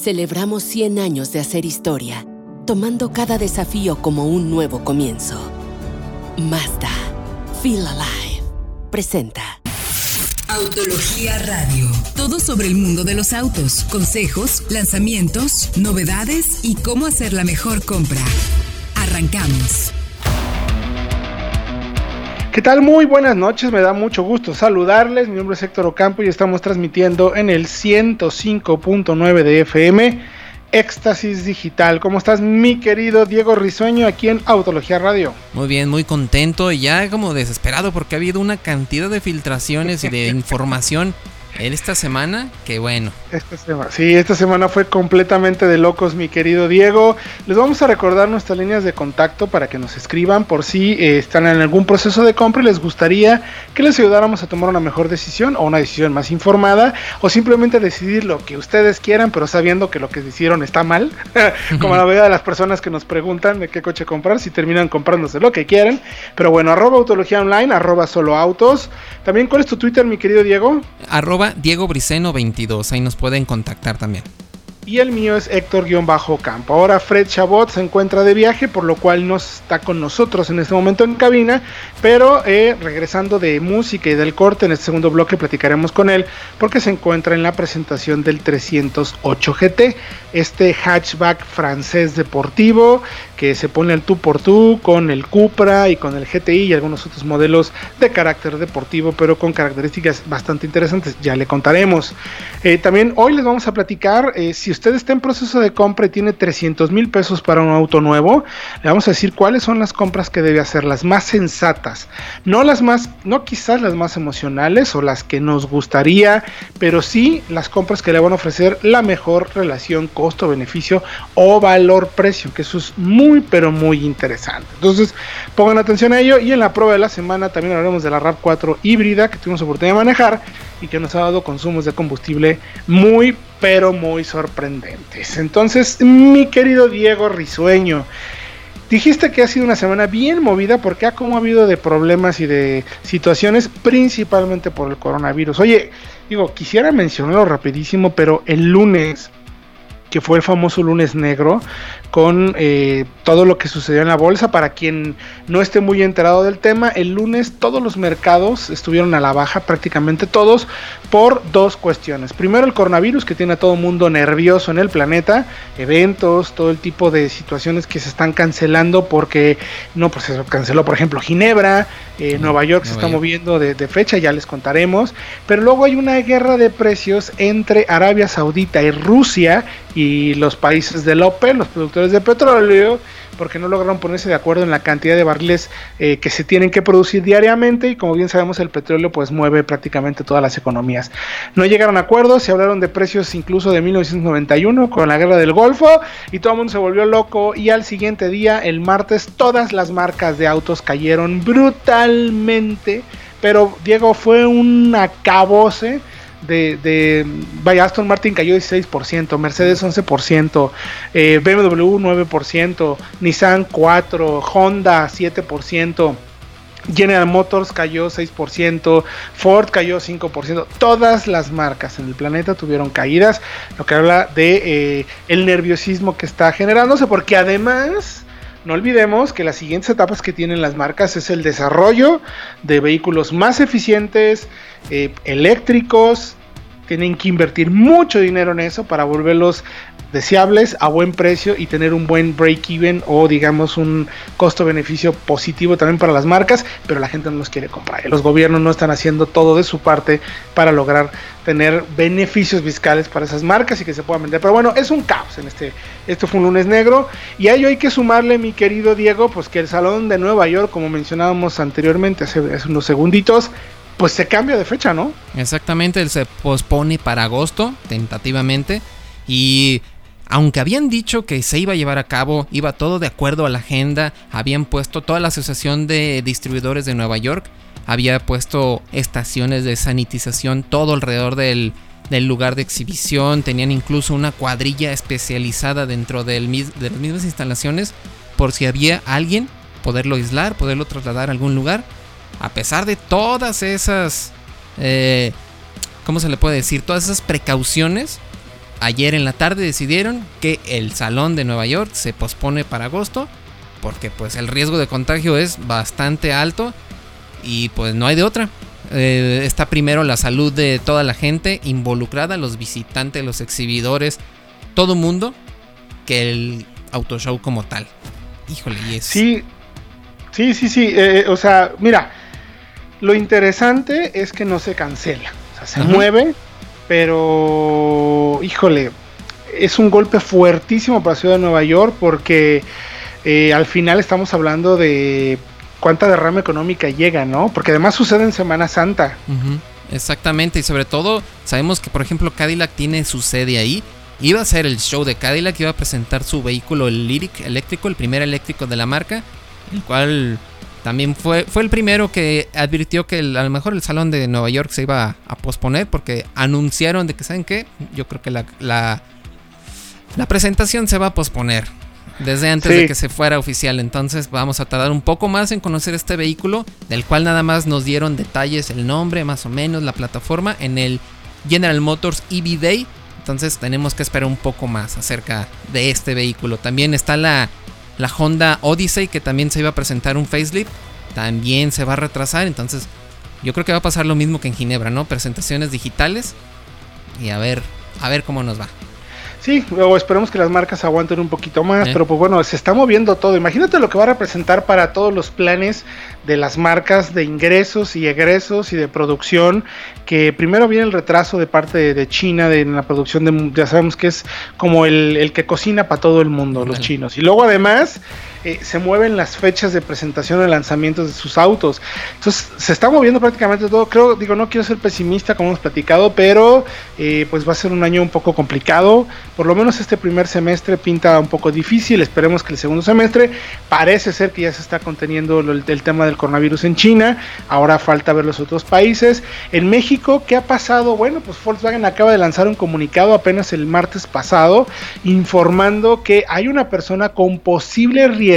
Celebramos 100 años de hacer historia, tomando cada desafío como un nuevo comienzo. Mazda, Feel Alive, presenta. Autología Radio. Todo sobre el mundo de los autos, consejos, lanzamientos, novedades y cómo hacer la mejor compra. Arrancamos. ¿Qué tal? Muy buenas noches, me da mucho gusto saludarles. Mi nombre es Héctor Ocampo y estamos transmitiendo en el 105.9 de FM Éxtasis Digital. ¿Cómo estás, mi querido Diego Risueño, aquí en Autología Radio? Muy bien, muy contento y ya como desesperado porque ha habido una cantidad de filtraciones y de información en esta semana, que bueno. Esta semana, sí, esta semana fue completamente de locos, mi querido Diego. Les vamos a recordar nuestras líneas de contacto para que nos escriban por si eh, están en algún proceso de compra y les gustaría que les ayudáramos a tomar una mejor decisión o una decisión más informada o simplemente decidir lo que ustedes quieran, pero sabiendo que lo que hicieron está mal. Como la mayoría de las personas que nos preguntan de qué coche comprar, si terminan comprándose lo que quieren. Pero bueno, arroba autología online, arroba solo autos. También, ¿cuál es tu Twitter, mi querido Diego? Arroba Diego Briceno 22, ahí nos pueden contactar también. Y el mío es Héctor-Campo. Ahora Fred Chabot se encuentra de viaje, por lo cual no está con nosotros en este momento en cabina. Pero eh, regresando de música y del corte, en este segundo bloque platicaremos con él, porque se encuentra en la presentación del 308 GT, este hatchback francés deportivo que se pone al tú por tú con el Cupra y con el GTI y algunos otros modelos de carácter deportivo, pero con características bastante interesantes. Ya le contaremos. Eh, también hoy les vamos a platicar eh, si usted está en proceso de compra y tiene 300 mil pesos para un auto nuevo, le vamos a decir cuáles son las compras que debe hacer, las más sensatas, no las más, no quizás las más emocionales o las que nos gustaría, pero sí las compras que le van a ofrecer la mejor relación costo-beneficio o valor-precio, que eso es muy, pero muy interesante. Entonces, pongan atención a ello y en la prueba de la semana también hablaremos de la RAV4 híbrida que tuvimos oportunidad de manejar y que nos ha dado consumos de combustible muy, pero muy sorprendentes. Entonces, mi querido Diego Risueño, dijiste que ha sido una semana bien movida porque ha como habido de problemas y de situaciones, principalmente por el coronavirus. Oye, digo, quisiera mencionarlo rapidísimo, pero el lunes que fue el famoso lunes negro, con eh, todo lo que sucedió en la bolsa. Para quien no esté muy enterado del tema, el lunes todos los mercados estuvieron a la baja, prácticamente todos, por dos cuestiones. Primero el coronavirus que tiene a todo mundo nervioso en el planeta, eventos, todo el tipo de situaciones que se están cancelando porque no, pues se canceló por ejemplo Ginebra, eh, Nueva York se está moviendo de, de fecha, ya les contaremos. Pero luego hay una guerra de precios entre Arabia Saudita y Rusia y los países del OPE, los productores de petróleo, porque no lograron ponerse de acuerdo en la cantidad de barriles eh, que se tienen que producir diariamente y como bien sabemos el petróleo pues mueve prácticamente todas las economías. No llegaron a acuerdos, se hablaron de precios incluso de 1991 con la guerra del Golfo y todo el mundo se volvió loco y al siguiente día, el martes, todas las marcas de autos cayeron brutalmente, pero Diego fue un acabose de, de vaya, Aston Martin cayó 16%, Mercedes 11%, eh, BMW 9%, Nissan 4%, Honda 7%. General Motors cayó 6%, Ford cayó 5%, todas las marcas en el planeta tuvieron caídas, lo que habla de eh, el nerviosismo que está generándose, porque además no olvidemos que las siguientes etapas que tienen las marcas es el desarrollo de vehículos más eficientes, eh, eléctricos, tienen que invertir mucho dinero en eso para volverlos deseables a buen precio y tener un buen break-even o digamos un costo-beneficio positivo también para las marcas, pero la gente no los quiere comprar. Los gobiernos no están haciendo todo de su parte para lograr tener beneficios fiscales para esas marcas y que se puedan vender. Pero bueno, es un caos en este. Esto fue un lunes negro. Y a ello hay que sumarle, mi querido Diego, pues que el Salón de Nueva York, como mencionábamos anteriormente hace, hace unos segunditos, pues se cambia de fecha, ¿no? Exactamente, él se pospone para agosto, tentativamente. Y aunque habían dicho que se iba a llevar a cabo, iba todo de acuerdo a la agenda, habían puesto toda la Asociación de Distribuidores de Nueva York, había puesto estaciones de sanitización todo alrededor del, lugar de exhibición, tenían incluso una cuadrilla especializada dentro del, de las mismas instalaciones por si había alguien, poderlo aislar, poderlo trasladar a algún lugar a pesar de todas esas, eh, ¿cómo se le puede decir? Todas esas precauciones, ayer en la tarde decidieron que el salón de Nueva York se pospone para agosto porque pues el riesgo de contagio es bastante alto y pues no hay de otra. Eh, está primero la salud de toda la gente involucrada, los visitantes, los exhibidores, todo mundo, que el auto show como tal. Híjole, y es... Sí, sí, sí, sí. Eh, o sea, mira, lo interesante es que no se cancela. O sea, se mueve, pero, híjole, es un golpe fuertísimo para la ciudad de Nueva York porque eh, al final estamos hablando de cuánta derrama económica llega, ¿no? Porque además sucede en Semana Santa. Exactamente, y sobre todo sabemos que por ejemplo Cadillac tiene su sede ahí. Iba a ser el show de Cadillac, iba a presentar su vehículo, el Lyric eléctrico, el primer eléctrico de la marca, el cual también fue, fue el primero que advirtió que a lo mejor el salón de Nueva York se iba a, posponer porque anunciaron de que, ¿saben qué? Yo creo que la, la, la presentación se va a posponer desde antes de que se fuera oficial. Entonces vamos a tardar un poco más en conocer este vehículo, del cual nada más nos dieron detalles, el nombre, más o menos, la plataforma, en el General Motors EV Day. Entonces tenemos que esperar un poco más acerca de este vehículo. También está la, la Honda Odyssey, que también se iba a presentar un facelift. También se va a retrasar. Entonces yo creo que va a pasar lo mismo que en Ginebra, ¿no? Presentaciones digitales. Y a ver, a ver cómo nos va. Sí, luego esperemos que las marcas aguanten un poquito más, pero pues bueno, se está moviendo todo. Imagínate lo que va a representar para todos los planes de las marcas de ingresos y egresos y de producción, que primero viene el retraso de parte de, China de, en la producción de, ya sabemos que es como el, que cocina para todo el mundo, los chinos. Y luego además eh, se mueven las fechas de presentación de lanzamientos de sus autos. Entonces se está moviendo prácticamente todo. Creo, digo, no quiero ser pesimista como hemos platicado, pero eh, pues va a ser un año un poco complicado. Por lo menos este primer semestre pinta un poco difícil. Esperemos que el segundo semestre parece ser que ya se está conteniendo el, el tema del coronavirus en China. Ahora falta ver los otros países. En México, ¿qué ha pasado? Bueno, pues Volkswagen acaba de lanzar un comunicado apenas el martes pasado informando que hay una persona con posible riesgo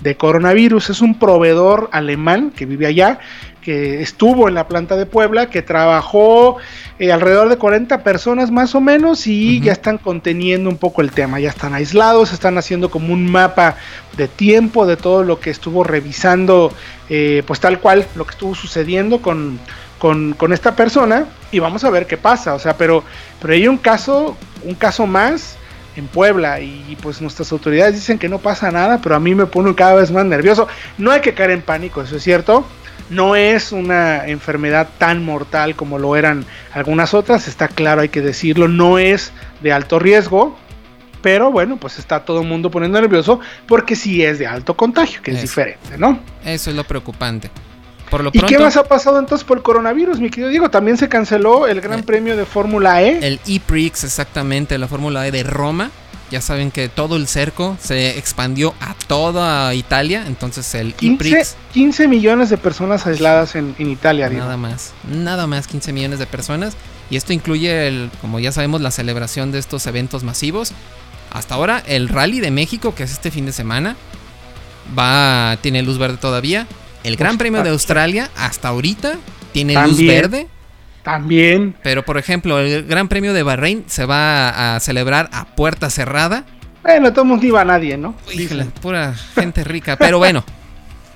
de coronavirus. Es un proveedor alemán que vive allá que estuvo en la planta de Puebla, que trabajó eh, alrededor de 40 personas más o menos y ya están conteniendo un poco el tema, ya están aislados, están haciendo como un mapa de tiempo de todo lo que estuvo revisando, eh, pues tal cual lo que estuvo sucediendo con, con, con, esta persona y vamos a ver qué pasa, o sea, pero, pero hay un caso, un caso más en Puebla y pues nuestras autoridades dicen que no pasa nada, pero a mí me pone cada vez más nervioso. No hay que caer en pánico, eso es cierto, no es una enfermedad tan mortal como lo eran algunas otras, está claro, hay que decirlo, no es de alto riesgo, pero bueno, pues está todo el mundo poniendo nervioso porque sí es de alto contagio, que es diferente, ¿no? Eso es lo preocupante. Por lo ¿Y qué más ha pasado entonces por el coronavirus, mi querido Diego? También se canceló el Gran eh, Premio de Fórmula E. El E-Prix, exactamente, la Fórmula E de Roma. Ya saben que todo el cerco se expandió a toda Italia, entonces el 15, 15 millones de personas aisladas en, Italia. Nada más, nada más 15 millones de personas. Y esto incluye, el, como ya sabemos, la celebración de estos eventos masivos. Hasta ahora el Rally de México, que es este fin de semana, va tiene luz verde todavía. El Gran Premio de Australia, hasta ahorita, tiene luz verde. También. Pero por ejemplo, el Gran Premio de Bahrein se va a celebrar a puerta cerrada. Bueno, todos ni va nadie, ¿no? Híjole, pura gente rica. Pero bueno,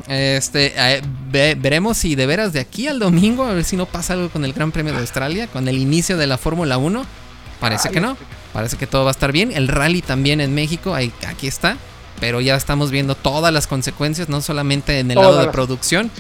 este eh, veremos si de veras de aquí al domingo, a ver si no pasa algo con el Gran Premio de Australia, con el inicio de la Fórmula 1. Parece que no. Parece que todo va a estar bien. El rally también en México, ahí, aquí está. Pero ya estamos viendo todas las consecuencias, no solamente en el lado de producción,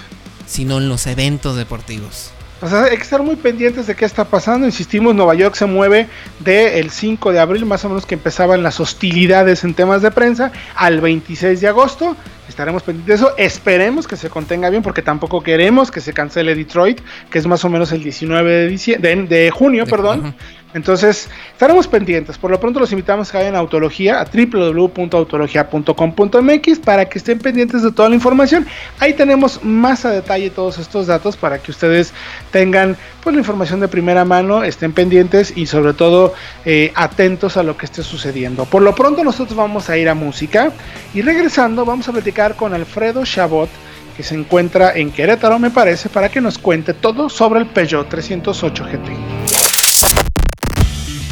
sino en los eventos deportivos. O sea, hay que estar muy pendientes de qué está pasando. Insistimos, Nueva York se mueve del 5 de abril, más o menos que empezaban las hostilidades en temas de prensa, al 26 de agosto. Estaremos pendientes de eso. Esperemos que se contenga bien, porque tampoco queremos que se cancele Detroit, que es más o menos el 19 de, de, junio, perdón. Entonces, estaremos pendientes. Por lo pronto los invitamos a que vayan a Autología, a www.autología.com.mx para que estén pendientes de toda la información. Ahí tenemos más a detalle todos estos datos para que ustedes tengan pues, la información de primera mano, estén pendientes y sobre todo eh, atentos a lo que esté sucediendo. Por lo pronto nosotros vamos a ir a música y regresando vamos a platicar con Alfredo Chabot que se encuentra en Querétaro, me parece, para que nos cuente todo sobre el Peugeot 308 GT.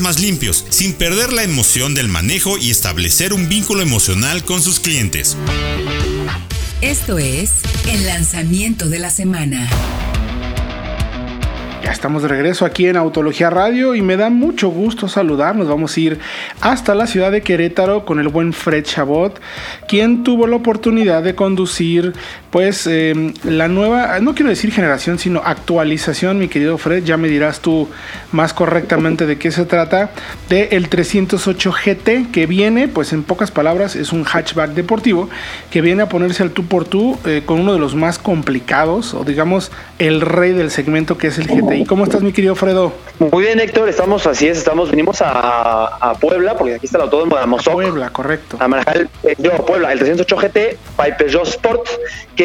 más limpios, sin perder la emoción del manejo y establecer un vínculo emocional con sus clientes. Esto es el lanzamiento de la semana. Ya estamos de regreso aquí en Autología Radio y me da mucho gusto saludar. Nos vamos a ir hasta la ciudad de Querétaro con el buen Fred Chabot, quien tuvo la oportunidad de conducir, pues, eh, la nueva, no quiero decir generación, sino actualización, mi querido Fred. Ya me dirás tú más correctamente de qué se trata. De el 308 GT que viene, pues, en pocas palabras, es un hatchback deportivo que viene a ponerse al tú por tú eh, con uno de los más complicados, o digamos, el rey del segmento que es el GT ¿Y cómo estás, mi querido Fredo? Muy bien, Héctor, estamos así es, estamos, venimos a, Puebla, porque aquí está el autódromo de Amozoc. Puebla, correcto. A manejar el Peugeot Puebla, el 308 GT Peugeot Sport, que,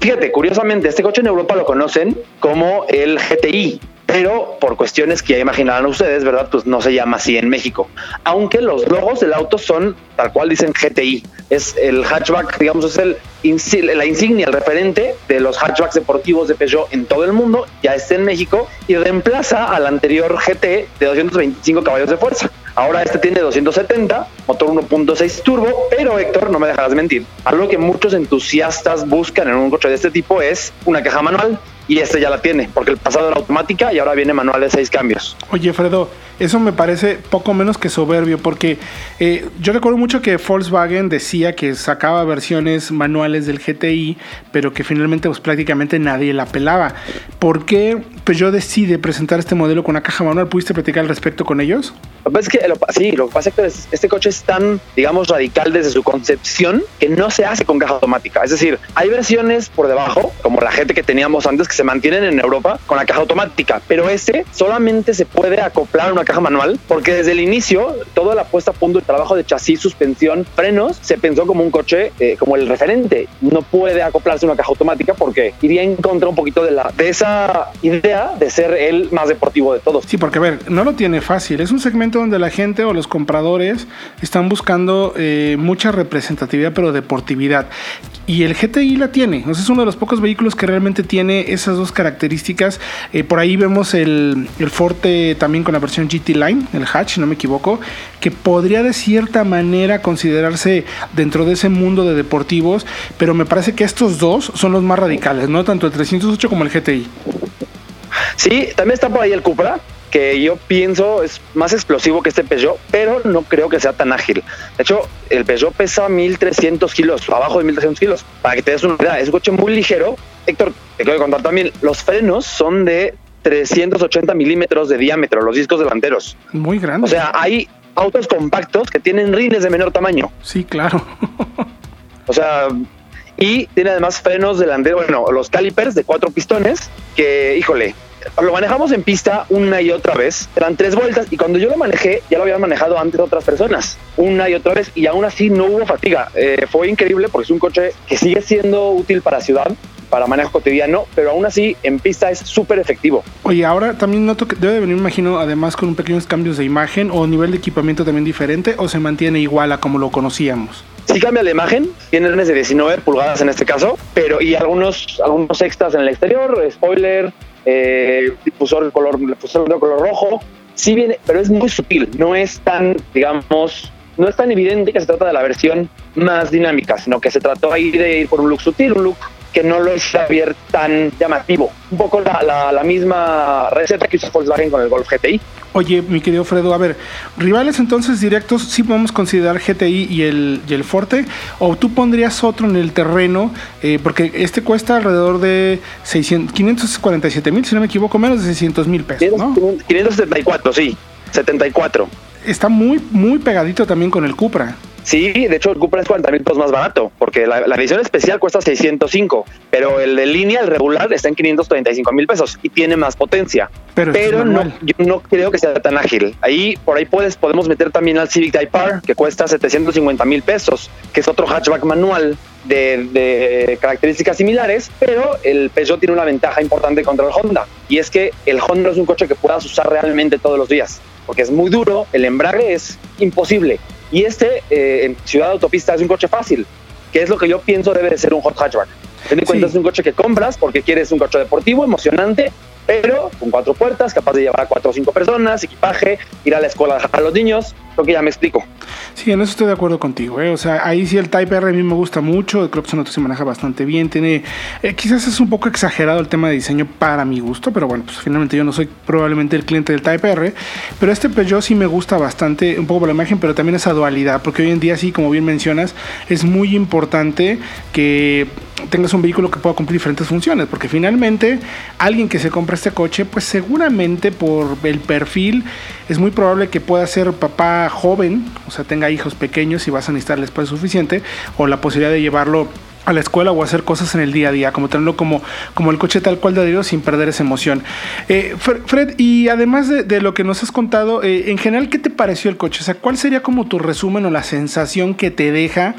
fíjate, curiosamente, este coche en Europa lo conocen como el GTI, pero por cuestiones que ya imaginarán ustedes, ¿verdad? Pues no se llama así en México. Aunque los logos del auto son tal cual dicen GTI. Es el hatchback, digamos, es el la insignia, el referente de los hatchbacks deportivos de Peugeot en todo el mundo, ya está en México y reemplaza al anterior GT de 225 caballos de fuerza. Ahora este tiene 270, motor 1.6 turbo, pero Héctor, no me dejarás mentir, algo que muchos entusiastas buscan en un coche de este tipo es una caja manual y este ya la tiene, porque el pasado era automática y ahora viene manual de seis cambios. Oye, Fredo, eso me parece poco menos que soberbio, porque eh, yo recuerdo mucho que Volkswagen decía que sacaba versiones manuales del GTI, pero que finalmente pues, prácticamente nadie la pelaba. ¿Por qué pues, yo decide presentar este modelo con una caja manual? ¿Pudiste platicar al respecto con ellos? Lo que que, sí, lo que pasa es que este coche es tan, digamos, radical desde su concepción que no se hace con caja automática. Es decir, hay versiones por debajo, como la gente que teníamos antes, que se mantienen en Europa con la caja automática, pero ese solamente se puede acoplar a una caja manual porque desde el inicio toda la puesta a punto, el trabajo de chasis, suspensión, frenos, se pensó como un coche, eh, como el referente. No puede acoplarse una caja automática porque iría en contra un poquito de, la, de esa idea de ser el más deportivo de todos. Sí, porque a ver, no lo tiene fácil. Es un segmento donde la gente o los compradores están buscando eh, mucha representatividad, pero deportividad. Y el GTI la tiene. es uno de los pocos vehículos que realmente tiene esas dos características. Eh, por ahí vemos el, el, Forte también con la versión Line, el hatch, si no me equivoco, que podría de cierta manera considerarse dentro de ese mundo de deportivos, pero me parece que estos dos son los más radicales, ¿no? Tanto el 308 como el GTI. Sí, también está por ahí el Cupra, que yo pienso es más explosivo que este Peugeot, pero no creo que sea tan ágil. De hecho, el Peugeot pesa 1300 kilos, abajo de 1300 kilos. Para que te des una idea, es un coche muy ligero. Héctor, te quiero contar también, los frenos son de 380 milímetros de diámetro, los discos delanteros. Muy grande. O sea, hay autos compactos que tienen rines de menor tamaño. Sí, claro. o sea, y tiene además frenos delanteros, bueno, los calipers de cuatro pistones, que, híjole, lo manejamos en pista una y otra vez, eran tres vueltas y cuando yo lo manejé ya lo habían manejado antes otras personas, una y otra vez y aún así no hubo fatiga. Eh, fue increíble porque es un coche que sigue siendo útil para ciudad, para manejo cotidiano, pero aún así en pista es súper efectivo. Oye, ahora también noto que debe venir, me imagino, además con pequeños cambios de imagen o nivel de equipamiento también diferente o se mantiene igual a como lo conocíamos. Sí cambia la imagen, tiene de 19 pulgadas en este caso, pero y algunos, algunos extras en el exterior, spoiler, eh, difusor de color, difusor de color rojo. Sí viene, pero es muy sutil, no es tan, digamos, no es tan evidente que se trata de la versión más dinámica, sino que se trató ahí de ir por un look sutil, un look que no lo es ver tan llamativo. Un poco la, la, misma receta que hizo Volkswagen con el Golf GTI. Oye, mi querido Fredo, a ver, rivales entonces directos, sí podemos considerar GTI y el, y el Forte, o tú pondrías otro en el terreno, eh, porque este cuesta alrededor de 600, 547 mil, si no me equivoco, menos de 600 mil pesos, ¿no? 574, sí, 74. Está muy, muy pegadito también con el Cupra. Sí, de hecho el Cupra es 40 mil pesos más barato, porque la, edición especial cuesta 605, pero el de línea, el regular, está en 535 mil pesos y tiene más potencia. Pero, no, yo no creo que sea tan ágil. Ahí, por ahí puedes, podemos meter también al Civic Type R, que cuesta 750 mil pesos, que es otro hatchback manual de, de, características similares, pero el Peugeot tiene una ventaja importante contra el Honda, y es que el Honda es un coche que puedas usar realmente todos los días, porque es muy duro, el embrague es imposible y este, eh, en Ciudad Autopista, es un coche fácil, que es lo que yo pienso debe de ser un hot hatchback. Ten en cuenta, es un coche que compras porque quieres un coche deportivo, emocionante, pero con cuatro puertas, capaz de llevar a cuatro o cinco personas, equipaje, ir a la escuela a dejar a los niños, lo que ya me explico. Sí, en eso estoy de acuerdo contigo. ¿eh? O sea, ahí sí el Type R a mí me gusta mucho. Creo que se maneja bastante bien. Tiene, eh, quizás es un poco exagerado el tema de diseño para mi gusto, pero bueno, pues finalmente yo no soy probablemente el cliente del Type R. Pero este Peugeot sí me gusta bastante, un poco por la imagen, pero también esa dualidad, porque hoy en día sí, como bien mencionas, es muy importante que tengas un vehículo que pueda cumplir diferentes funciones, porque finalmente alguien que se compra este coche, pues seguramente por el perfil es muy probable que pueda ser papá joven, o sea, tenga hijos pequeños y vas a necesitar el espacio suficiente, o la posibilidad de llevarlo a la escuela o hacer cosas en el día a día, como tenerlo como, como el coche tal cual de adherido sin perder esa emoción. Eh, Fred, y además de, lo que nos has contado, eh, en general, ¿qué te pareció el coche? O sea, ¿cuál sería como tu resumen o la sensación que te deja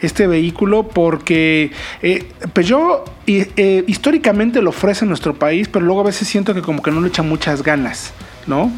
este vehículo? Porque eh, Peugeot eh, históricamente lo ofrece en nuestro país, pero luego a veces siento que como que no le echa muchas ganas, ¿no?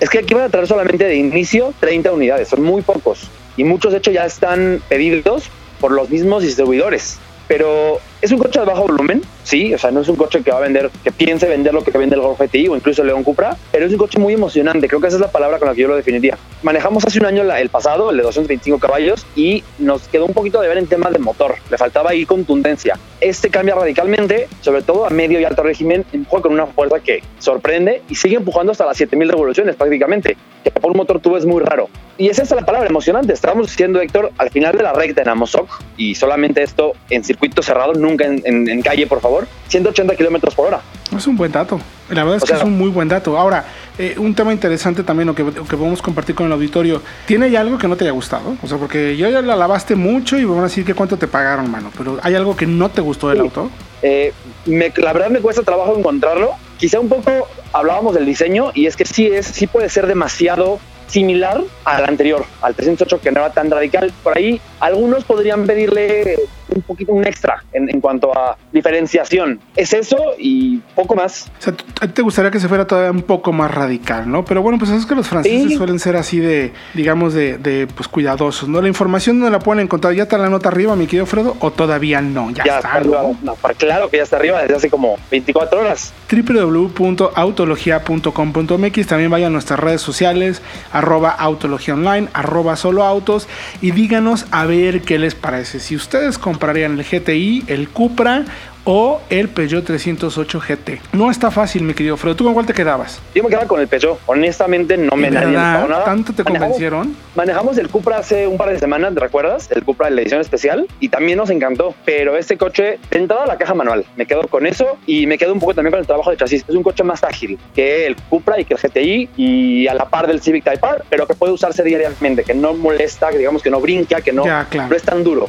Es que aquí van a traer solamente de inicio 30 unidades, son muy pocos. Y muchos, de hecho, ya están pedidos por los mismos distribuidores pero es un coche de bajo volumen, sí, o sea, no es un coche que va a vender, que piense vender lo que vende el Golf GTI o incluso el León Cupra, pero es un coche muy emocionante, creo que esa es la palabra con la que yo lo definiría. Manejamos hace un año el pasado, el de 225 caballos, y nos quedó un poquito de ver en temas de motor, le faltaba ahí contundencia. Este cambia radicalmente, sobre todo a medio y alto régimen, empuja con una fuerza que sorprende y sigue empujando hasta las 7000 revoluciones prácticamente, que por un motor tubo es muy raro. Y es esa la palabra emocionante, estábamos diciendo Héctor al final de la recta en Amozoc, y solamente esto en circuito cerrado, nunca en, calle, por favor, 180 kilómetros por hora. Es un buen dato. La verdad es que es un muy buen dato. Ahora, eh, un tema interesante también, o que, que, podemos compartir con el auditorio, ¿tiene ya algo que no te haya gustado? O sea, porque yo ya la lavaste mucho y vamos a decir que cuánto te pagaron, mano. Pero ¿hay algo que no te gustó del auto? Eh, la verdad me cuesta trabajo encontrarlo. Quizá un poco hablábamos del diseño y es que sí es, sí puede ser demasiado similar al anterior, al 308 que no era tan radical. Por ahí algunos podrían pedirle un poquito un extra en, en, cuanto a diferenciación. Es eso y poco más. O sea, te gustaría que se fuera todavía un poco más radical, ¿no? Pero bueno, pues es que los franceses suelen ser así de, digamos, de, de, pues cuidadosos, ¿no? La información no la pueden encontrar. ¿Ya está la nota arriba, mi querido Fredo? ¿O todavía no? Ya, está. Arriba. No, claro que ya está arriba desde hace como 24 horas. www.autologia.com.mx También vayan a nuestras redes sociales, arroba autología online, arroba solo autos y díganos a ver qué les parece. Si ustedes comprarían el GTI, el Cupra o el Peugeot 308 GT. No está fácil, mi querido Fredo. ¿Tú con cuál te quedabas? Yo me quedaba con el Peugeot. Honestamente, no me nadie nada. ¿Tanto te convencieron? Manejamos el Cupra hace un par de semanas, ¿te recuerdas? El Cupra de la edición especial. Y también nos encantó. Pero este coche, entrada la caja manual. Me quedo con eso y me quedo un poco también con el trabajo de chasis. Es un coche más ágil que el Cupra y que el GTI y a la par del Civic Type R, pero que puede usarse diariamente, que no molesta, que digamos que no brinca, que no, no es tan duro.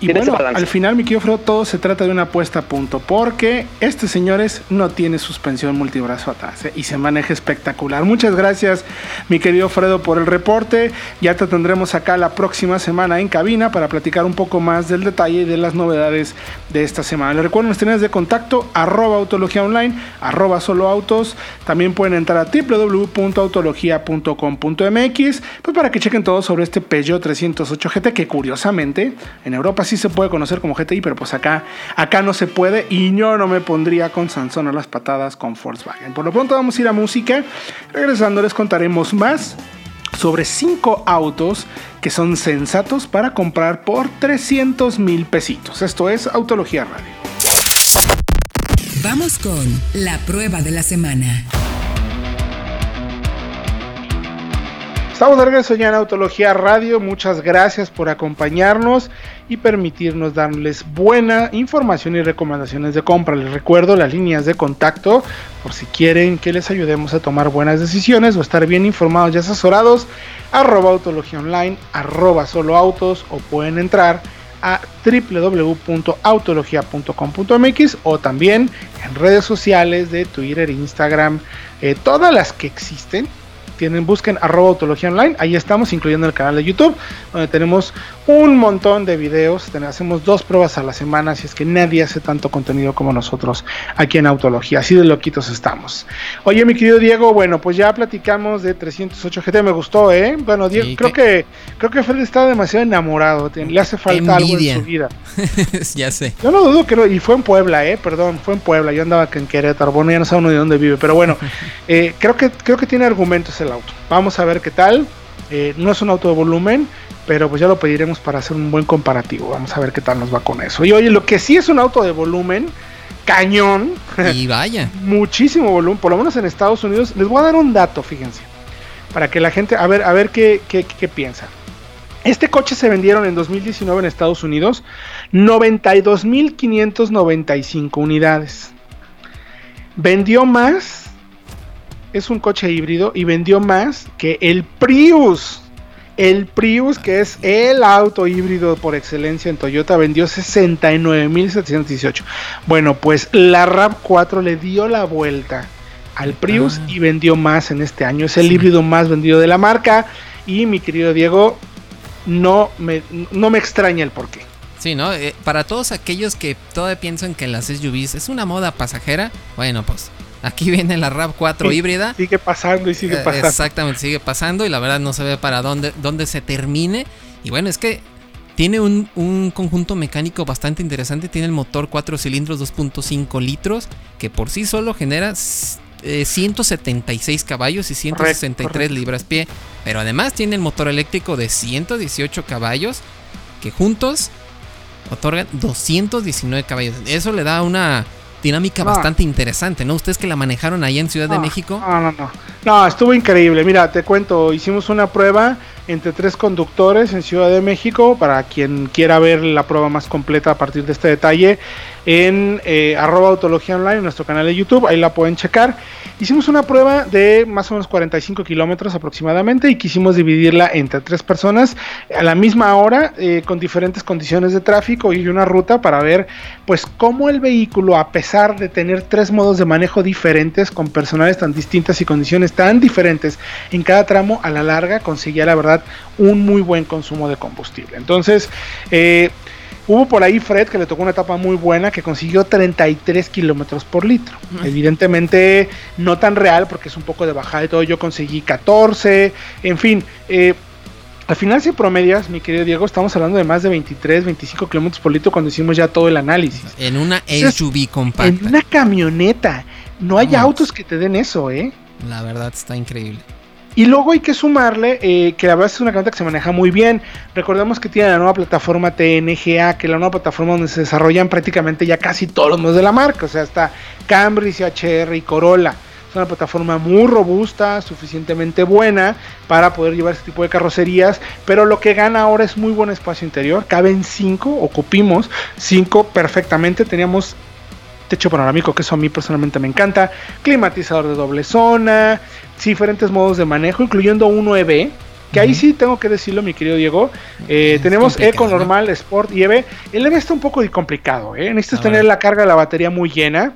Y bueno, al final, mi querido Fredo, todo se trata de una apuesta punto, porque este, señores, no tiene suspensión multibrazo atrás y se maneja espectacular. Muchas gracias, mi querido Fredo, por el reporte. Ya te tendremos acá la próxima semana en cabina para platicar un poco más del detalle y de las novedades de esta semana. Les recuerdo nuestras de contacto, arroba autología online, arroba solo autos. También pueden entrar a www.autologia.com.mx pues para que chequen todo sobre este Peugeot 308 GT que curiosamente en Europa sí se puede conocer como GTI, pero pues acá, acá no se puede y yo no me pondría con Sansón a las patadas con Volkswagen. Por lo pronto vamos a ir a música. Regresando les contaremos más sobre 5 autos que son sensatos para comprar por 300 mil pesitos. Esto es Autología Radio. Vamos con la prueba de la semana. Estamos de regreso ya en Autología Radio. Muchas gracias por acompañarnos y permitirnos darles buena información y recomendaciones de compra. Les recuerdo las líneas de contacto por si quieren que les ayudemos a tomar buenas decisiones o estar bien informados y asesorados. Arroba Autología Online, arroba solo autos o pueden entrar a www.autologia.com.mx o también en redes sociales de Twitter, Instagram, eh, todas las que existen tienen, busquen arroba autología online, ahí estamos, incluyendo el canal de YouTube, donde tenemos un montón de videos, hacemos dos pruebas a la semana, si es que nadie hace tanto contenido como nosotros aquí en Autología, así de loquitos estamos. Oye, mi querido Diego, bueno, pues ya platicamos de 308 GT, me gustó, ¿eh? Bueno, Diego, creo que... creo que Fred está demasiado enamorado, le hace falta algo en su vida. ya sé. Yo no dudo que y fue en Puebla, ¿eh? Perdón, fue en Puebla, yo andaba en Querétaro, bueno, ya no sabe uno de dónde vive, pero bueno, eh, creo, que, creo que tiene argumentos el auto. Vamos a ver qué tal. Eh, no es un auto de volumen, pero pues ya lo pediremos para hacer un buen comparativo. Vamos a ver qué tal nos va con eso. Y oye, lo que sí es un auto de volumen, cañón. Y vaya. muchísimo volumen, por lo menos en Estados Unidos. Les voy a dar un dato, fíjense. Para que la gente, a ver, a ver qué, qué, qué piensa. Este coche se vendieron en 2019 en Estados Unidos 92.595 unidades. Vendió más, es un coche híbrido y vendió más que el Prius el Prius, que es el auto híbrido por excelencia en Toyota, vendió 69.718. Bueno, pues la RAV4 le dio la vuelta al Prius ah. y vendió más en este año. Es el híbrido más vendido de la marca. Y mi querido Diego, no me, no me extraña el porqué. Sí, ¿no? Eh, para todos aquellos que todavía piensan que las SUVs es una moda pasajera, bueno, pues Aquí viene la RAV4 híbrida. Sigue pasando y sigue eh, pasando. Exactamente, sigue pasando y la verdad no se ve para dónde, dónde se termine. Y bueno, es que tiene un, conjunto mecánico bastante interesante. Tiene el motor 4 cilindros 2.5 litros que por sí solo genera 176 eh, caballos y 163 libras pie. Pero además tiene el motor eléctrico de 118 caballos que juntos otorgan 219 caballos. Eso le da una dinámica bastante interesante, ¿no? Ustedes que la manejaron ahí en Ciudad de México. No, no, no. No, estuvo increíble. Mira, te cuento, hicimos una prueba entre tres conductores en Ciudad de México. Para quien quiera ver la prueba más completa a partir de este detalle, en eh, arroba autología online, nuestro canal de YouTube, ahí la pueden checar. Hicimos una prueba de más o menos 45 kilómetros aproximadamente y quisimos dividirla entre tres personas a la misma hora eh, con diferentes condiciones de tráfico y una ruta para ver pues cómo el vehículo a pesar de tener tres modos de manejo diferentes con personales tan distintas y condiciones tan diferentes en cada tramo a la larga conseguía la verdad un muy buen consumo de combustible. Entonces, eh, Hubo por ahí Fred que le tocó una etapa muy buena que consiguió 33 kilómetros por litro. Evidentemente no tan real porque es un poco de bajada y todo. Yo conseguí 14. En fin, eh, al final si promedias, mi querido Diego, estamos hablando de más de 23, 25 kilómetros por litro cuando hicimos ya todo el análisis. En una SUV compacta. En una camioneta. No hay autos que te den eso, ¿eh? La verdad está increíble. Y luego hay que sumarle eh, que la verdad es una camioneta que se maneja muy bien. Recordemos que tiene la nueva plataforma TNGA, que es la nueva plataforma donde se desarrollan prácticamente ya casi todos los modelos de la marca. O sea, está Camry, CHR y Corolla. Es una plataforma muy robusta, suficientemente buena para poder llevar este tipo de carrocerías. Pero lo que gana ahora es muy buen espacio interior. Caben 5, ocupimos 5 perfectamente. Teníamos techo panorámico, que eso a mí personalmente me encanta. Climatizador de doble zona diferentes modos de manejo, incluyendo uno EV. Que ahí sí tengo que decirlo, mi querido Diego. Eh, tenemos Eco normal, Sport y EV. El EV está un poco complicado, ¿eh? Necesitas tener la carga de la batería muy llena.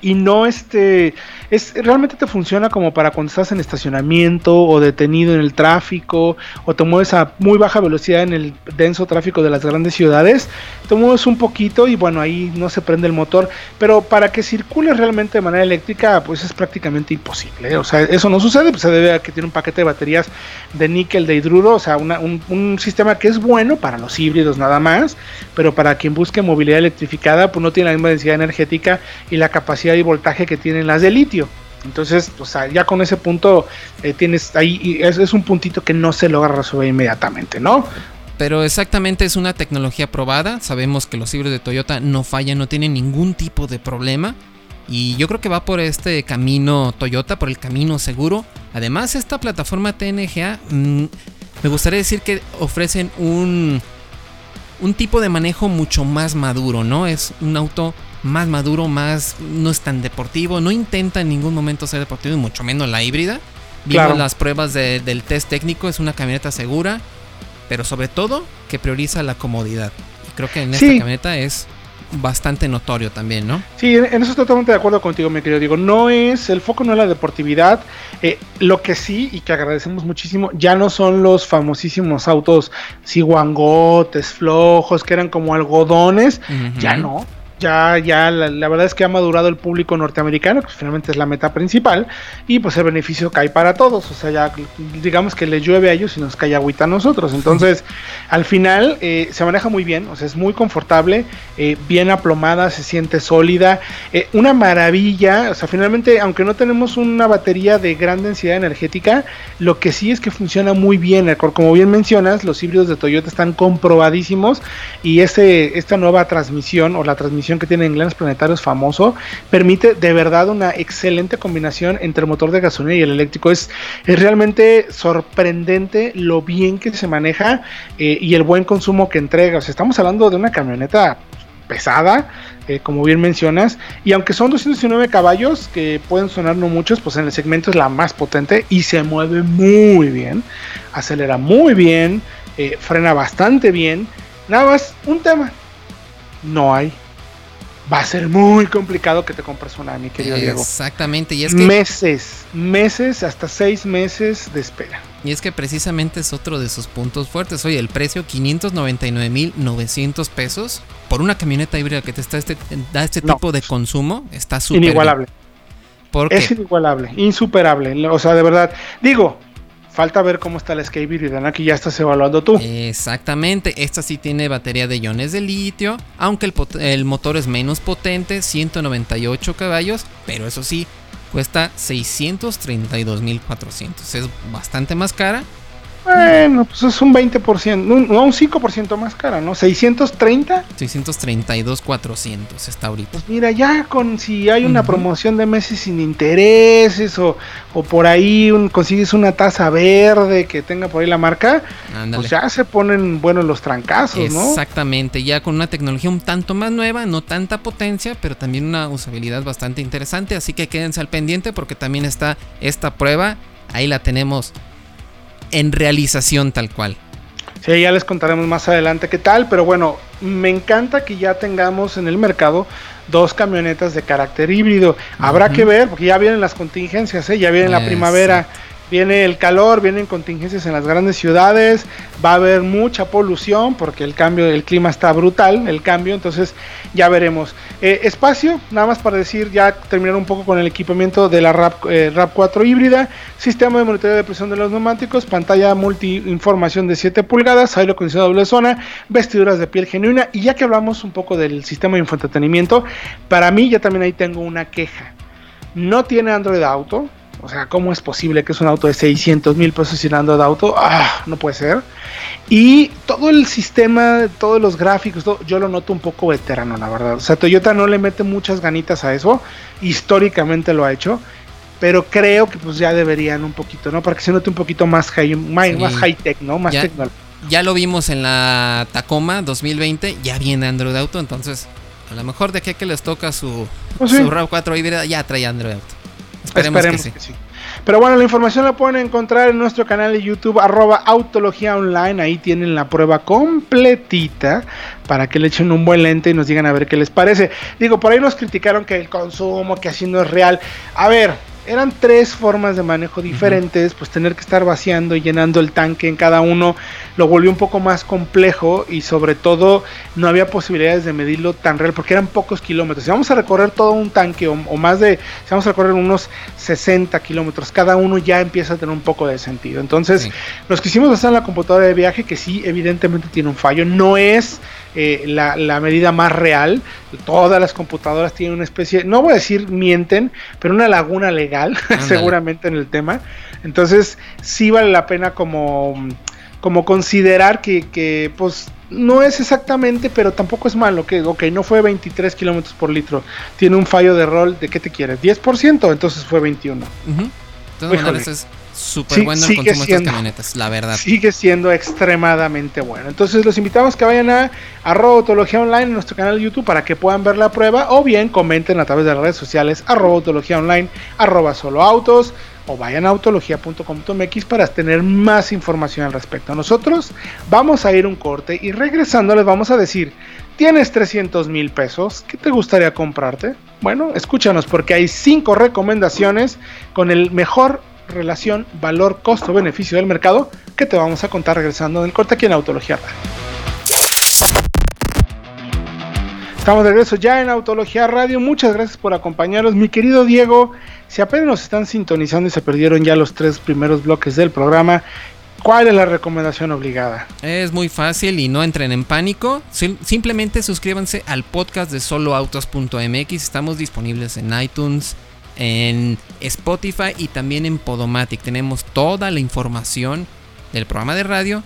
Y no este es realmente te funciona como para cuando estás en estacionamiento o detenido en el tráfico o te mueves a muy baja velocidad en el denso tráfico de las grandes ciudades, te mueves un poquito y bueno, ahí no se prende el motor, pero para que circule realmente de manera eléctrica, pues es prácticamente imposible, ¿eh? o sea, eso no sucede, pues se debe a que tiene un paquete de baterías de níquel de hidruro, o sea, un, un sistema que es bueno para los híbridos nada más, pero para quien busque movilidad electrificada, pues no tiene la misma densidad energética y la capacidad y voltaje que tienen las de litio. Entonces, o sea, ya con ese punto eh, tienes ahí, es un puntito que no se logra resolver inmediatamente, ¿no? Pero exactamente es una tecnología probada. Sabemos que los híbridos de Toyota no fallan, no tienen ningún tipo de problema. Y yo creo que va por este camino Toyota, por el camino seguro. Además, esta plataforma TNGA, mm, me gustaría decir que ofrecen un, un tipo de manejo mucho más maduro, ¿no? Es un auto más maduro, más no es tan deportivo, no intenta en ningún momento ser deportivo, y mucho menos la híbrida. Vimos las pruebas del test técnico, es una camioneta segura, pero sobre todo que prioriza la comodidad. Y creo que en esta camioneta es bastante notorio también, ¿no? Sí, en eso estoy totalmente de acuerdo contigo, mi querido. Digo, no es, el foco no es la deportividad. Eh, lo que sí, y que agradecemos muchísimo, ya no son los famosísimos autos ciguangotes, flojos, que eran como algodones. Ya no ya, ya la, verdad es que ha madurado el público norteamericano, que finalmente es la meta principal, y pues el beneficio cae para todos, o sea, ya digamos que le llueve a ellos y nos cae agüita a nosotros, entonces al final eh, se maneja muy bien, o sea, es muy confortable, eh, bien aplomada, se siente sólida, eh, una maravilla, o sea, finalmente, aunque no tenemos una batería de gran densidad energética, lo que sí es que funciona muy bien, como bien mencionas, los híbridos de Toyota están comprobadísimos y este, esta nueva transmisión o la transmisión que tiene en Glens Planetarios famoso, permite de verdad una excelente combinación entre el motor de gasolina y el eléctrico. Es, es realmente sorprendente lo bien que se maneja eh, y el buen consumo que entrega. O sea, estamos hablando de una camioneta pesada, eh, como bien mencionas, y aunque son 219 caballos, que pueden sonar no muchos, pues en el segmento es la más potente y se mueve muy bien, acelera muy bien, eh, frena bastante bien. Nada más, un tema, no hay va a ser muy complicado que te compres una, mi querido Diego. Exactamente, y es que... Meses, meses, hasta seis meses de espera. Y es que precisamente es otro de sus puntos fuertes. Oye, el precio 599.900 pesos por una camioneta híbrida que te está este, da este tipo de consumo está súper Inigualable. Es inigualable, insuperable. O sea, de verdad. Digo, Falta ver cómo está la Escape híbrida, que ya estás evaluando tú. Exactamente, esta sí tiene batería de iones de litio, aunque el, motor es menos potente, 198 caballos, pero eso sí, cuesta 632.400, es bastante más cara bueno, pues es un 20%, no un 5% más cara, ¿no? 630. 632, 400 está ahorita. Pues mira, ya con si hay una promoción de meses sin intereses o, o por ahí consigues una taza verde que tenga por ahí la marca, pues ya se ponen buenos los trancazos, ¿no? Exactamente, ya con una tecnología un tanto más nueva, no tanta potencia, pero también una usabilidad bastante interesante, así que quédense al pendiente porque también está esta prueba, ahí la tenemos en realización tal cual. Sí, ya les contaremos más adelante qué tal, pero bueno, me encanta que ya tengamos en el mercado dos camionetas de carácter híbrido. Habrá que ver, porque ya vienen las contingencias, ¿eh? ya viene la primavera viene el calor, vienen contingencias en las grandes ciudades, va a haber mucha polución porque el cambio del clima está brutal, el cambio, entonces ya veremos. Eh, espacio, nada más para decir, ya terminar un poco con el equipamiento de la RAP, eh, RAP 4 híbrida, sistema de monitoreo de presión de los neumáticos, pantalla multi información de 7 pulgadas, aire acondicionado doble zona, vestiduras de piel genuina y ya que hablamos un poco del sistema de infoentretenimiento, para mí ya también ahí tengo una queja. No tiene Android Auto, o sea, ¿cómo es posible que es un auto de 600 mil pesos sin Android Auto? Ah, no puede ser. Y todo el sistema, todos los gráficos, yo lo noto un poco veterano, la verdad. O sea, Toyota no le mete muchas ganitas a eso. Históricamente lo ha hecho. Pero creo que pues ya deberían un poquito, ¿no? Para que se note un poquito más high, más, high tech, ¿no? Más ya, Ya lo vimos en la Tacoma 2020, ya viene Android Auto, entonces a lo mejor de aquí a que les toca su, pues su RAV4 híbrida ya trae Android Auto. Esperemos, que, sí. Pero bueno, la información la pueden encontrar en nuestro canal de YouTube, arroba Autología Online. Ahí tienen la prueba completita para que le echen un buen lente y nos digan a ver qué les parece. Digo, por ahí nos criticaron que el consumo, que así no es real. A ver, eran tres formas de manejo diferentes, pues tener que estar vaciando y llenando el tanque en cada uno lo volvió un poco más complejo y sobre todo no había posibilidades de medirlo tan real porque eran pocos kilómetros. Si vamos a recorrer todo un tanque o, más de, si vamos a recorrer unos 60 kilómetros, cada uno ya empieza a tener un poco de sentido. Entonces, los que hicimos hacer en la computadora de viaje, que sí, evidentemente tiene un fallo, no es eh, la, medida más real. Todas las computadoras tienen una especie, no voy a decir mienten, pero una laguna legal seguramente en el tema. Entonces sí vale la pena como, como considerar que, que pues no es exactamente, pero tampoco es malo. Que, ok, no fue 23 kilómetros por litro. Tiene un fallo de rol de, ¿qué te quieres? 10%, entonces fue 21. De todas maneras súper bueno el consumo de estas camionetas, la verdad. Sigue siendo extremadamente bueno. Entonces los invitamos que vayan a arroba online en nuestro canal de YouTube para que puedan ver la prueba o bien comenten a través de las redes sociales arroba online, arroba solo autos o vayan a autología.com.mx para tener más información al respecto. Nosotros vamos a ir un corte y regresando les vamos a decir, tienes 300 mil pesos, ¿qué te gustaría comprarte? Bueno, escúchanos porque hay 5 recomendaciones con el mejor relación valor costo beneficio del mercado que te vamos a contar regresando en el corte aquí en Autología Estamos de regreso ya en Autología Radio. Muchas gracias por acompañarnos. Mi querido Diego, si apenas nos están sintonizando y se perdieron ya los tres primeros bloques del programa, ¿cuál es la recomendación obligada? Es muy fácil y no entren en pánico. simplemente suscríbanse al podcast de soloautos.mx. Estamos disponibles en iTunes, en Spotify y también en Podomatic. Tenemos toda la información del programa de radio.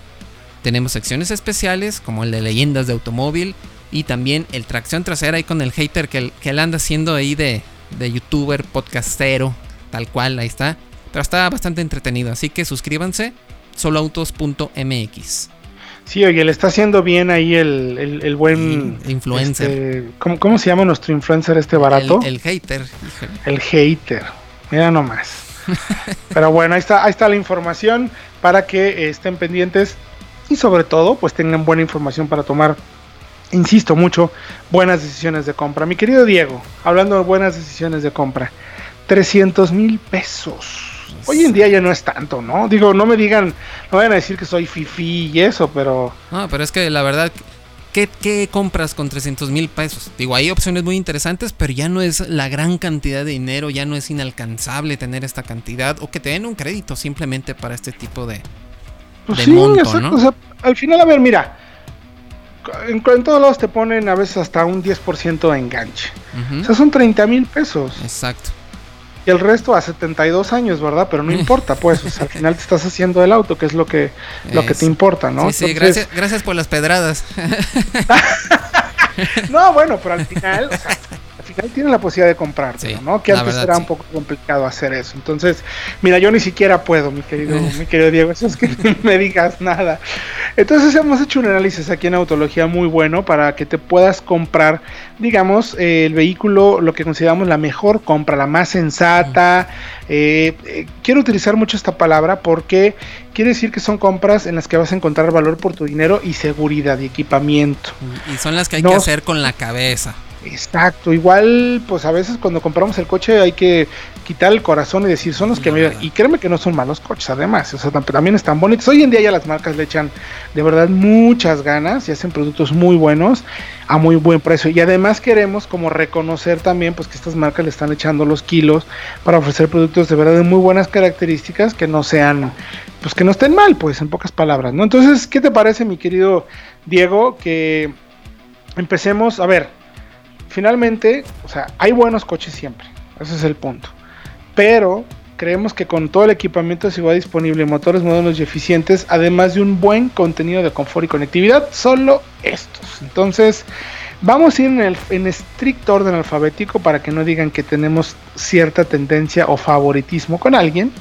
Tenemos secciones especiales como el de leyendas de automóvil y también el tracción trasera ahí con el hater que, que él anda haciendo ahí de, de youtuber, podcastero, tal cual, ahí está. Pero está bastante entretenido, así que suscríbanse, soloautos.mx. Sí, oye, le está haciendo bien ahí el, buen... influencer. Este, ¿cómo, se llama nuestro influencer este barato? El, hater. El hater. Mira nomás. Pero bueno, ahí está, ahí está la información para que estén pendientes y sobre todo pues tengan buena información para tomar insisto mucho, buenas decisiones de compra. Mi querido Diego, hablando de buenas decisiones de compra, 300 mil pesos. Hoy en día ya no es tanto, ¿no? Digo, no me digan, no vayan a decir que soy fifi y eso, pero... No, pero es que la verdad, ¿qué, compras con 300 mil pesos? Digo, hay opciones muy interesantes, pero ya no es la gran cantidad de dinero, ya no es inalcanzable tener esta cantidad, o que te den un crédito simplemente para este tipo de, pues sí, monto, ¿no? O sea, al final, a ver, mira, en, todos lados te ponen a veces hasta un 10% de enganche. O sea, son 30 mil pesos. Exacto. Y el resto a 72 años, ¿verdad? Pero no importa, pues, al final te estás haciendo el auto, que es lo que, lo que te importa, ¿no? Sí, sí, gracias, gracias por las pedradas. no, bueno, pero al final, final tiene la posibilidad de comprarte, ¿no? Que antes era un poco complicado hacer eso. Entonces, mira, yo ni siquiera puedo, mi querido, mi querido Diego, eso es que no me digas nada. Entonces hemos hecho un análisis aquí en Autología muy bueno para que te puedas comprar, digamos, eh, el vehículo, lo que consideramos la mejor compra, la más sensata. Eh, eh, quiero utilizar mucho esta palabra porque quiere decir que son compras en las que vas a encontrar valor por tu dinero y seguridad y equipamiento. Y son las que hay que hacer con la cabeza. Exacto, igual pues a veces cuando compramos el coche hay que quitar el corazón y decir son los que me y créeme que no son malos coches además, o sea, también están bonitos. Hoy en día ya las marcas le echan de verdad muchas ganas y hacen productos muy buenos a muy buen precio y además queremos como reconocer también pues que estas marcas le están echando los kilos para ofrecer productos de verdad de muy buenas características que no sean pues que no estén mal, pues en pocas palabras, ¿no? Entonces, ¿qué te parece mi querido Diego que empecemos, a ver, finalmente, o sea, hay buenos coches siempre, ese es el punto. Pero creemos que con todo el equipamiento de seguridad disponible, motores modernos y eficientes, además de un buen contenido de confort y conectividad, solo estos. Entonces, vamos a ir en, el, en estricto orden alfabético para que no digan que tenemos cierta tendencia o favoritismo con alguien.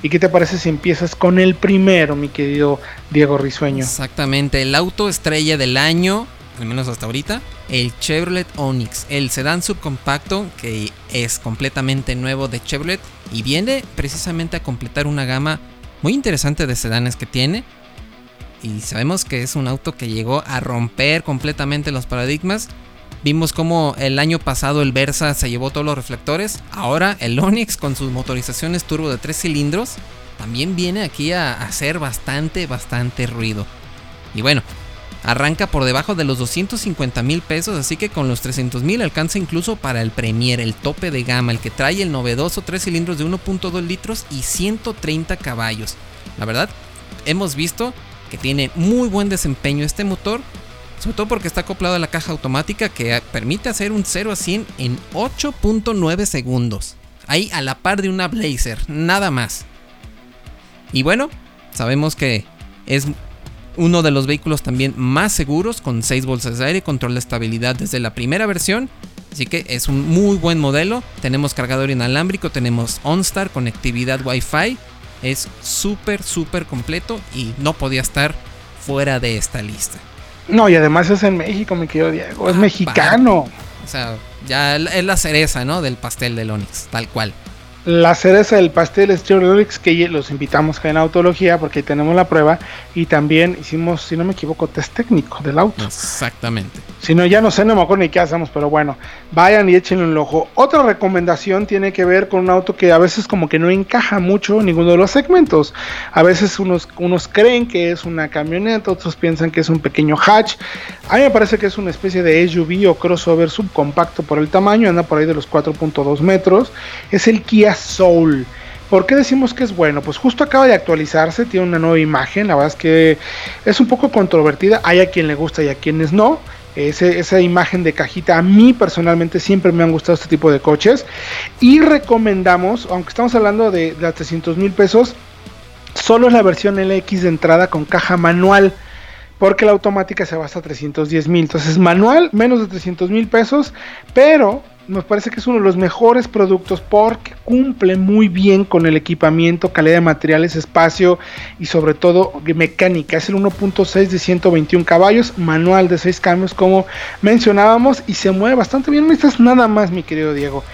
¿Y qué te parece si empiezas con el primero, mi querido Diego Risueño? Exactamente, el auto estrella del año al menos hasta ahorita, el Chevrolet Onix, el sedán subcompacto que es completamente nuevo de Chevrolet y viene precisamente a completar una gama muy interesante de sedanes que tiene. Y sabemos que es un auto que llegó a romper completamente los paradigmas. Vimos como el año pasado el Versa se llevó todos los reflectores. Ahora el Onix con sus motorizaciones turbo de 3 cilindros también viene aquí a hacer bastante, bastante ruido. Y bueno, Arranca por debajo de los 250 mil pesos, así que con los 300 mil alcanza incluso para el Premier, el tope de gama, el que trae el novedoso 3 cilindros de 1.2 litros y 130 caballos. La verdad, hemos visto que tiene muy buen desempeño este motor, sobre todo porque está acoplado a la caja automática que permite hacer un 0 a 100 en 8.9 segundos. Ahí a la par de una Blazer, nada más. Y bueno, sabemos que es uno de los vehículos también más seguros con 6 bolsas de aire, control de estabilidad desde la primera versión. Así que es un muy buen modelo. Tenemos cargador inalámbrico, tenemos OnStar, conectividad Wi-Fi. Es súper, súper completo y no podía estar fuera de esta lista. No, y además es en México, mi querido Diego. Es ah, mexicano. O sea, ya es la cereza, ¿no? Del pastel del Onix, tal cual la cereza del pastel es George que los invitamos en Autología porque ahí tenemos la prueba y también hicimos, si no me equivoco, test técnico del auto. Exactamente. Si no, ya no sé, no me acuerdo ni qué hacemos, pero bueno, vayan y échenle un ojo. Otra recomendación tiene que ver con un auto que a veces como que no encaja mucho ninguno de los segmentos. A veces unos, unos creen que es una camioneta, otros piensan que es un pequeño hatch. A mí me parece que es una especie de SUV o crossover subcompacto por el tamaño, anda por ahí de los 4.2 metros. Es el Kia Soul. ¿Por qué decimos que es bueno? Pues justo acaba de actualizarse, tiene una nueva imagen, la verdad es que es un poco controvertida, hay a quien le gusta y a quienes no. Esa imagen de cajita a mí personalmente siempre me han gustado este tipo de coches y recomendamos, aunque estamos hablando de, de 300 mil pesos, solo es la versión LX de entrada con caja manual porque la automática se va hasta 310 mil. Entonces, manual, menos de 300 mil pesos, pero nos parece que es uno de los mejores productos porque cumple muy bien con el equipamiento, calidad de materiales, espacio y sobre todo mecánica. Es el 1.6 de 121 caballos, manual de 6 cambios como mencionábamos y se mueve bastante bien. No necesitas nada más, mi querido Diego.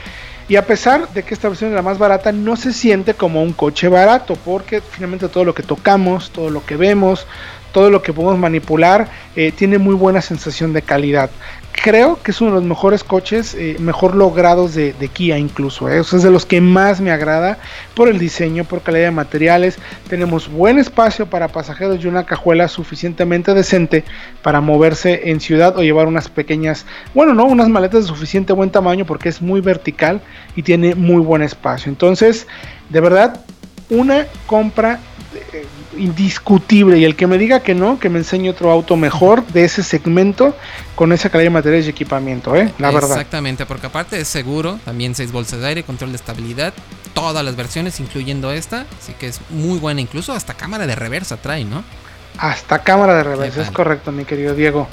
Y a pesar de que esta versión es la más barata, no se siente como un coche barato, porque finalmente todo lo que tocamos, todo lo que vemos, todo lo que podemos manipular eh, tiene muy buena sensación de calidad. Creo que es uno de los mejores coches, eh, mejor logrados de, Kia incluso. Eh. es de los que más me agrada por el diseño, por calidad de materiales. Tenemos buen espacio para pasajeros y una cajuela suficientemente decente para moverse en ciudad o llevar unas pequeñas, bueno, no, unas maletas de suficiente buen tamaño porque es muy vertical y tiene muy buen espacio. Entonces, de verdad, una compra indiscutible. Y el que me diga que no, que me enseñe otro auto mejor de ese segmento con esa calidad de materiales y equipamiento, ¿eh? La verdad. Exactamente, porque aparte es seguro, también 6 bolsas de aire, control de estabilidad, todas las versiones, incluyendo esta. Así que es muy buena, incluso hasta cámara de reversa trae, ¿no? Hasta cámara de reversa, es correcto, mi querido Diego.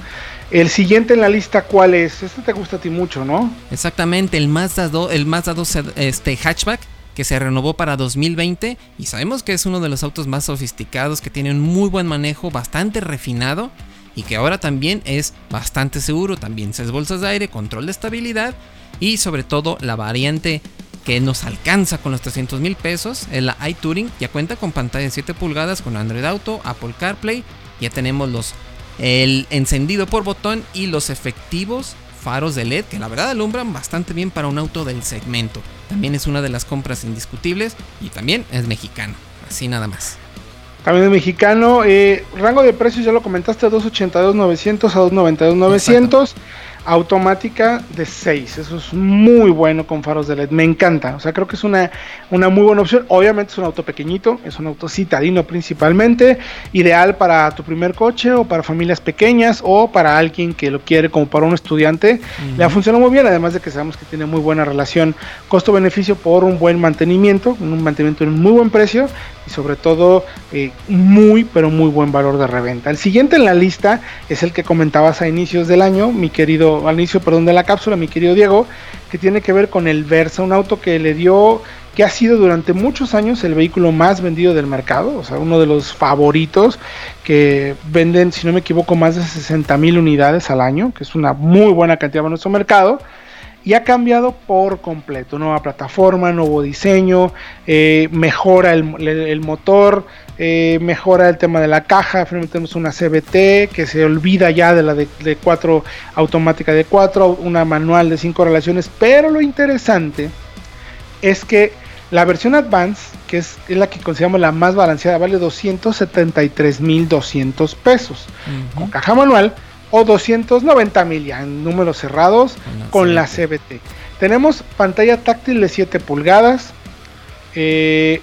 El siguiente en la lista, ¿cuál es? Este te gusta a ti mucho, ¿no? Exactamente, el Mazda 2, el Mazda 2 este, hatchback que se renovó para 2020 y sabemos que es uno de los autos más sofisticados que tiene un muy buen manejo, bastante refinado y que ahora también es bastante seguro, también 6 bolsas de aire, control de estabilidad y sobre todo la variante que nos alcanza con los 300 mil pesos, es la iTouring, ya cuenta con pantalla de 7 pulgadas con Android Auto, Apple CarPlay, ya tenemos los el encendido por botón y los efectivos faros de LED que la verdad alumbran bastante bien para un auto del segmento. También es una de las compras indiscutibles y también es mexicano. Así nada más. También es mexicano. Eh, rango de precios ya lo comentaste, 282.900 a 292.900 automática de 6. Eso es muy bueno con faros de LED. Me encanta. O sea, creo que es una, una muy buena opción. Obviamente es un auto pequeñito, es un auto citadino principalmente. Ideal para tu primer coche o para familias pequeñas o para alguien que lo quiere como para un estudiante. Le ha funcionado muy bien, además de que sabemos que tiene muy buena relación costo-beneficio por un buen mantenimiento, un mantenimiento en un muy buen precio y sobre todo eh, muy pero muy buen valor de reventa. El siguiente en la lista es el que comentabas a inicios del año, mi querido, al inicio perdón de la cápsula, mi querido Diego, que tiene que ver con el Versa, un auto que le dio que ha sido durante muchos años el vehículo más vendido del mercado, o sea, uno de los favoritos que venden, si no me equivoco, más de 60 mil unidades al año, que es una muy buena cantidad para nuestro mercado y ha cambiado por completo. Nueva plataforma, nuevo diseño, eh, mejora el, motor, eh, mejora el tema de la caja. Finalmente tenemos una CBT que se olvida ya de la de, 4 automática de 4, una manual de 5 relaciones. Pero lo interesante es que la versión Advance, que es, la que consideramos la más balanceada, vale 273.200 pesos. Con caja manual o 290 mil ya en números cerrados con la CBT. Tenemos pantalla táctil de 7 pulgadas, eh,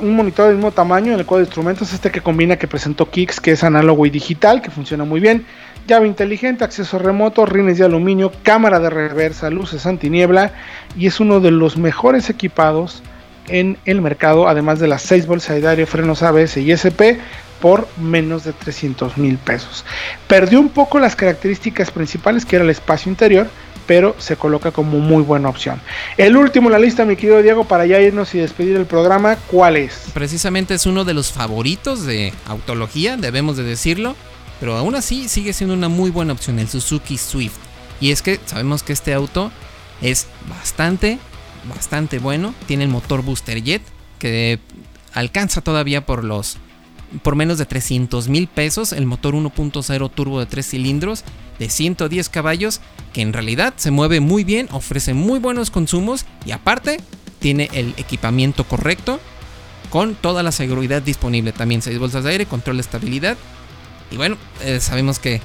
un monitor del mismo tamaño en el cuadro de instrumentos, este que combina que presentó Kicks, que es análogo y digital, que funciona muy bien, llave inteligente, acceso remoto, rines de aluminio, cámara de reversa, luces antiniebla y es uno de los mejores equipados en el mercado, además de las 6 bolsas de aire, frenos ABS y SP, por menos de 300 mil pesos. Perdió un poco las características principales que era el espacio interior, pero se coloca como muy buena opción. El último en la lista, mi querido Diego, para ya irnos y despedir el programa, ¿cuál es? Precisamente es uno de los favoritos de autología, debemos de decirlo, pero aún así sigue siendo una muy buena opción, el Suzuki Swift. Y es que sabemos que este auto es bastante, bastante bueno, tiene el motor Booster Jet, que alcanza todavía por los por menos de 300 mil pesos el motor 1.0 turbo de 3 cilindros de 110 caballos que en realidad se mueve muy bien, ofrece muy buenos consumos y aparte tiene el equipamiento correcto con toda la seguridad disponible. También 6 bolsas de aire, control de estabilidad y bueno, eh, sabemos que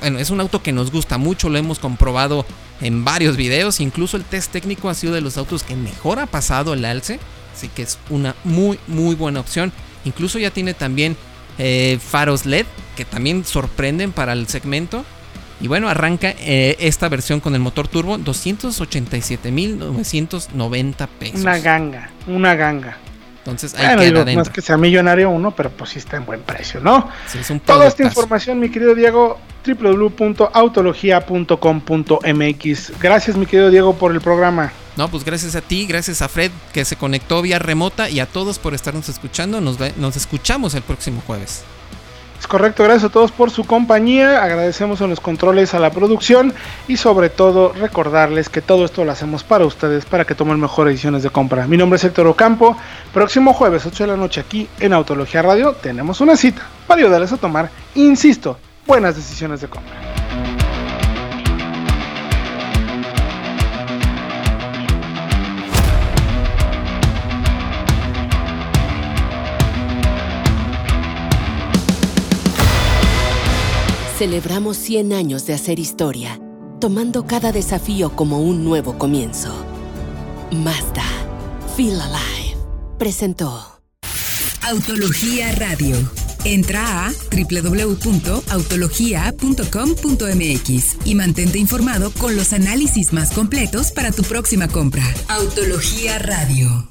bueno, es un auto que nos gusta mucho, lo hemos comprobado en varios videos, incluso el test técnico ha sido de los autos que mejor ha pasado el alce Así que es una muy, muy buena opción. Incluso ya tiene también eh, faros LED que también sorprenden para el segmento. Y bueno, arranca eh, esta versión con el motor turbo 287.990 pesos. Una ganga, una ganga. Entonces hay que digo, No es que sea millonario uno, pero pues sí está en buen precio, ¿no? Toda esta información, mi querido Diego, www.autologia.com.mx. Gracias, mi querido Diego, por el programa. No, pues gracias a ti, gracias a Fred que se conectó vía remota y a todos por estarnos escuchando. Nos, escuchamos el próximo jueves. Es correcto, gracias a todos por su compañía, agradecemos a los controles, a la producción y sobre todo recordarles que todo esto lo hacemos para ustedes, para que tomen mejores decisiones de compra. Mi nombre es Héctor Ocampo, próximo jueves 8 de la noche aquí en Autología Radio tenemos una cita para ayudarles a tomar, insisto, buenas decisiones de compra. Celebramos 100 años de hacer historia, tomando cada desafío como un nuevo comienzo. Mazda, Feel Alive, presentó Autología Radio. Entra a www.autologia.com.mx y mantente informado con los análisis más completos para tu próxima compra. Autología Radio.